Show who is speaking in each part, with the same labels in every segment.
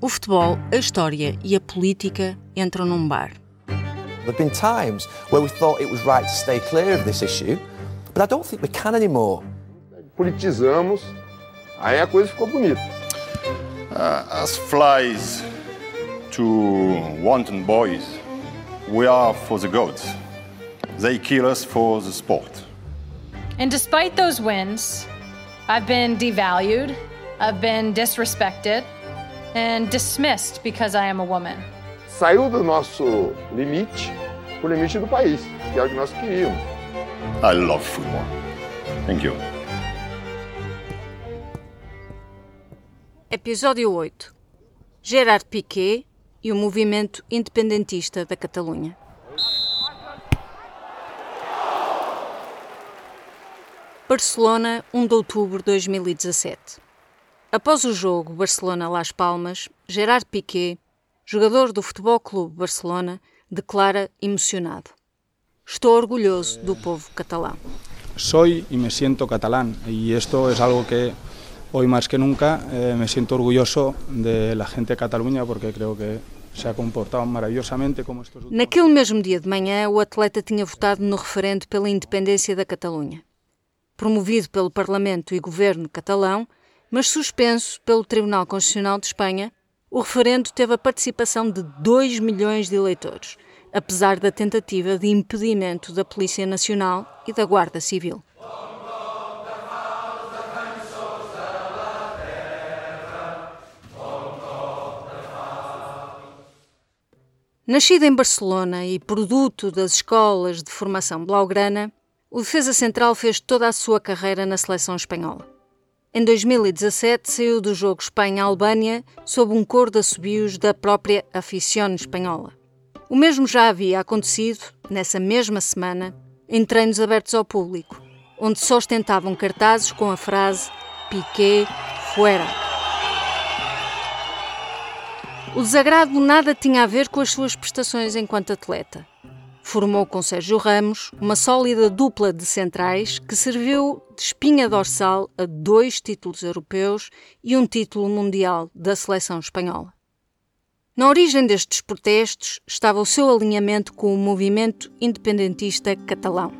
Speaker 1: O futebol, a história e a política entram num bar.
Speaker 2: There have been times where we thought it was right to stay clear of this issue, but I don't think we can anymore.
Speaker 3: Politizamos, aí a coisa ficou bonita.
Speaker 4: Uh, as flies to wanton boys, we are for the gods. They kill us for the sport.
Speaker 5: And despite those wins, I've been devalued, I've been disrespected, and dismissed because I am a woman.
Speaker 3: Saiu do nosso limite pro limite do país, que é o que nós queríamos.
Speaker 4: I love football. Thank you.
Speaker 1: Episódio 8. Gerard Piquet e o movimento independentista da Catalunha. Barcelona, 1 de outubro de 2017. Após o jogo Barcelona-Las Palmas, Gerard Piqué, jogador do Futebol Clube Barcelona, declara emocionado: Estou orgulhoso do povo catalão.
Speaker 6: Soy y me siento catalán y esto es algo que hoy más que nunca eh, me siento orgulloso de la gente de Cataluña porque creo que se ha comportado maravillosamente como estos últimos
Speaker 1: Naquele mesmo dia de manhã, o atleta tinha votado no referendo pela independência da Catalunha. Promovido pelo Parlamento e Governo catalão, mas suspenso pelo Tribunal Constitucional de Espanha, o referendo teve a participação de 2 milhões de eleitores, apesar da tentativa de impedimento da Polícia Nacional e da Guarda Civil. Nascido em Barcelona e produto das escolas de formação blaugrana, o defesa central fez toda a sua carreira na seleção espanhola. Em 2017 saiu do jogo Espanha-Albânia sob um cor de assobios da própria aficione espanhola. O mesmo já havia acontecido, nessa mesma semana, em treinos abertos ao público, onde só ostentavam cartazes com a frase Piqué fuera. O desagrado nada tinha a ver com as suas prestações enquanto atleta. Formou com Sérgio Ramos uma sólida dupla de centrais que serviu de espinha dorsal a dois títulos europeus e um título mundial da seleção espanhola. Na origem destes protestos estava o seu alinhamento com o movimento independentista catalão.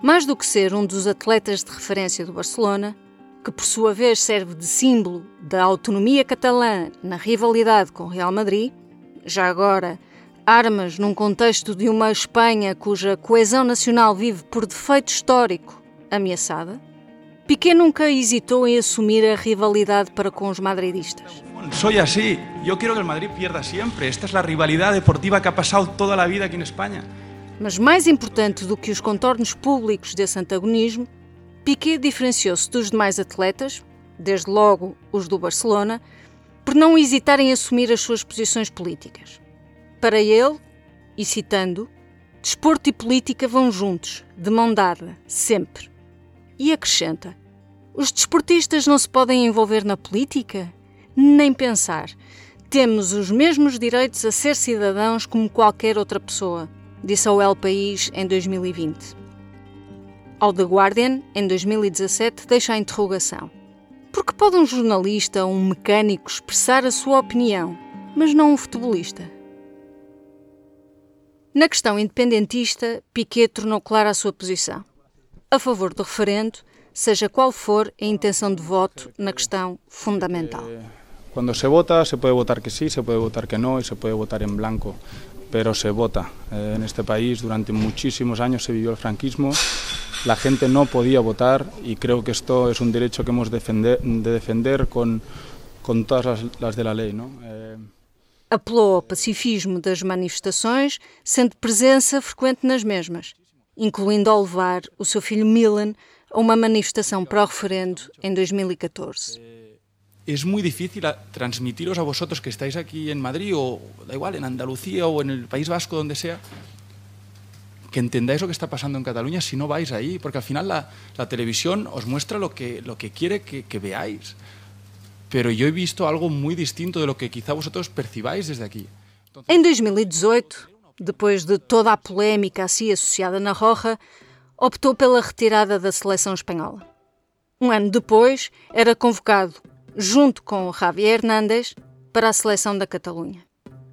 Speaker 1: Mais do que ser um dos atletas de referência do Barcelona, que por sua vez serve de símbolo da autonomia catalã na rivalidade com o Real Madrid, já agora armas num contexto de uma Espanha cuja coesão nacional vive por defeito histórico ameaçada, Piqué nunca hesitou em assumir a rivalidade para com os madridistas.
Speaker 7: Soy así. Yo quiero que el Madrid pierda siempre. Esta es la rivalidad deportiva que ha pasado toda la vida aquí en España.
Speaker 1: Mas mais importante do que os contornos públicos desse antagonismo, Piqué diferenciou-se dos demais atletas, desde logo os do Barcelona, por não hesitarem em assumir as suas posições políticas. Para ele, e citando, desporto e política vão juntos, de mão dada, sempre. E acrescenta: os desportistas não se podem envolver na política? Nem pensar. Temos os mesmos direitos a ser cidadãos como qualquer outra pessoa, disse ao El País em 2020. Ao The Guardian, em 2017, deixa a interrogação. Por que pode um jornalista ou um mecânico expressar a sua opinião, mas não um futebolista? Na questão independentista, Piquet tornou clara a sua posição. A favor do referendo, seja qual for a intenção de voto na questão fundamental.
Speaker 6: Cuando se vota, se puede votar que sí, se puede votar que no y se puede votar en blanco, pero se vota. Eh, en este país durante muchísimos años se vivió el franquismo, la gente no podía votar y creo que esto es un derecho que hemos defender, de defender con, con todas las, las, de la ley. ¿no? Eh,
Speaker 1: Apelou ao pacifismo das manifestações, sendo presença frequente nas mesmas, incluindo ao levar o seu filho Milan a uma manifestação pró-referendo em 2014.
Speaker 7: Es muy difícil a- transmitiros a vosotros que estáis aquí en Madrid o da igual, en Andalucía o en el País Vasco, donde sea, que entendáis lo que está pasando en Cataluña si no vais ahí, porque al final la televisión os muestra lo que, lo que quiere que, que veáis. Pero yo he visto algo muy distinto de lo que quizá vosotros percibáis desde aquí.
Speaker 1: Em 2018, depois de toda a polémica a si associada na Roja, optou pela retirada da seleção espanhola. Um ano depois, era convocado, junto com Javier Hernández, para a seleção da Catalunha.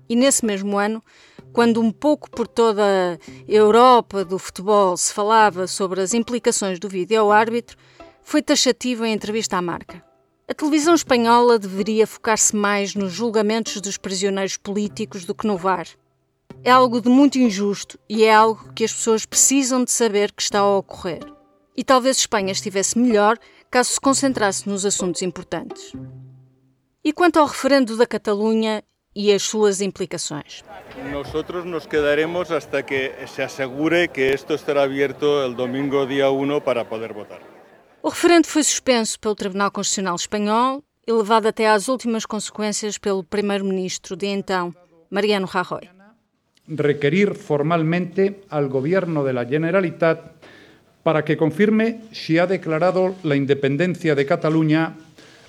Speaker 1: E nesse mesmo ano, quando um pouco por toda a Europa do futebol se falava sobre as implicações do vídeo-árbitro, foi taxativo em entrevista à marca. A televisão espanhola deveria focar-se mais nos julgamentos dos prisioneiros políticos do que no VAR. É algo de muito injusto e é algo que as pessoas precisam de saber que está a ocorrer. E talvez Espanha estivesse melhor caso se concentrasse nos assuntos importantes. E quanto ao referendo da Catalunha e as suas implicações?
Speaker 8: Nosotros nos quedaremos hasta que se asegure que esto estará abierto el domingo día 1 para poder votar.
Speaker 1: O referendo foi suspenso pelo Tribunal Constitucional Espanhol e levado até às últimas consequências pelo primeiro-ministro de então, Mariano Rajoy.
Speaker 9: Requerir formalmente al Gobierno de la Generalitat para que confirme si ha declarado la independencia de Cataluña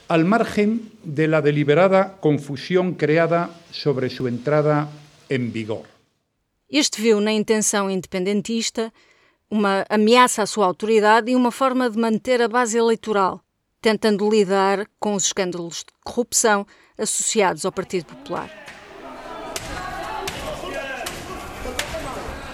Speaker 9: al margen de la deliberada confusión creada sobre su entrada en vigor.
Speaker 1: Este viu na intenção independentista uma ameaça à sua autoridade e uma forma de manter a base eleitoral, tentando lidar com os escândalos de corrupção associados ao Partido Popular.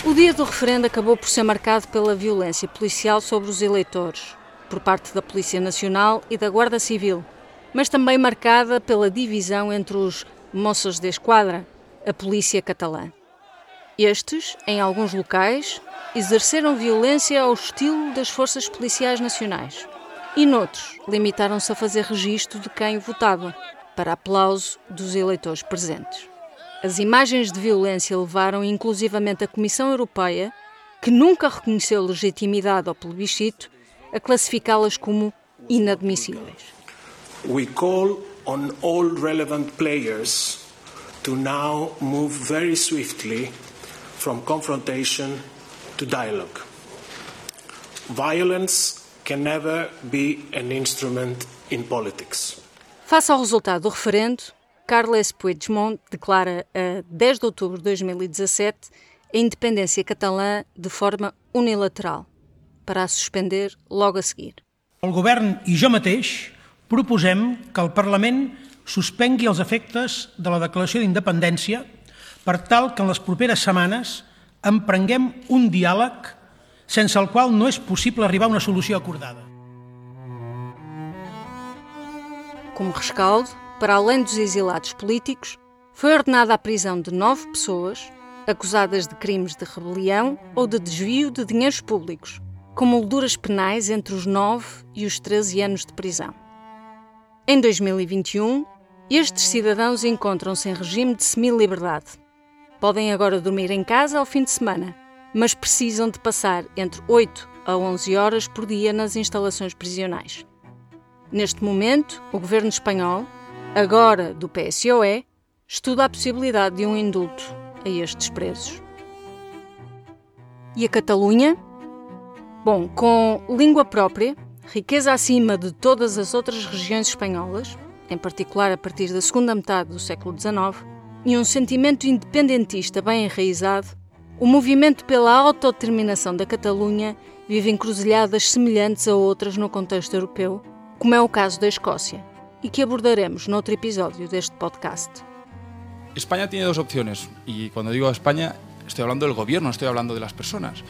Speaker 1: O dia do referendo acabou por ser marcado pela violência policial sobre os eleitores, por parte da Polícia Nacional e da Guarda Civil, mas também marcada pela divisão entre os Mossos de Esquadra, a polícia catalã. Estes, em alguns locais, exerceram violência ao estilo das forças policiais nacionais. E noutros, limitaram-se a fazer registro de quem votava, para aplauso dos eleitores presentes. As imagens de violência levaram inclusivamente a Comissão Europeia, que nunca reconheceu legitimidade ao plebiscito, a classificá-las como inadmissíveis.
Speaker 10: We call on all relevant players to now move very swiftly from confrontation to dialogue. Violence can never be an instrument in politics.
Speaker 1: Face ao resultado do referendo, Carles Puigdemont declara a 10 de outubro de 2017 a independência catalã de forma unilateral, para a suspender logo a seguir.
Speaker 11: El govern i jo mateix proposem que el Parlament suspengui els efectes de la declaració d'independència per tal que en les properes setmanes emprenguem un diàleg sense el qual no és possible arribar a una solució acordada.
Speaker 1: Como rescaldo, para além dos exilados políticos, foi ordenada a prisão de nove pessoas acusadas de crimes de rebelião ou de desvio de dinheiros públicos, com molduras penais entre os 9 e os 13 anos de prisão. Em 2021, estes cidadãos encontram-se em regime de semi-liberdade. Podem agora dormir em casa ao fim de semana, mas precisam de passar entre 8 a 11 horas por dia nas instalações prisionais. Neste momento, o governo espanhol, agora do PSOE, estuda a possibilidade de um indulto a estes presos. E a Catalunha? Bom, com língua própria, riqueza acima de todas as outras regiões espanholas, em particular a partir da segunda metade do século XIX, e um sentimento independentista bem enraizado, o movimento pela autodeterminação da Catalunha vive encruzilhadas semelhantes a outras no contexto europeu, como é o caso da Escócia, e que abordaremos noutro episódio deste podcast.
Speaker 7: España tiene dos opciones, y cuando digo España estoy hablando del gobierno, no estoy hablando de las personas.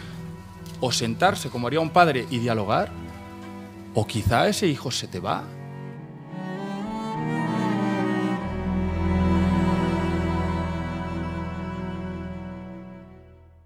Speaker 7: O sentarse como haría un padre y dialogar, o quizá ese hijo se te va.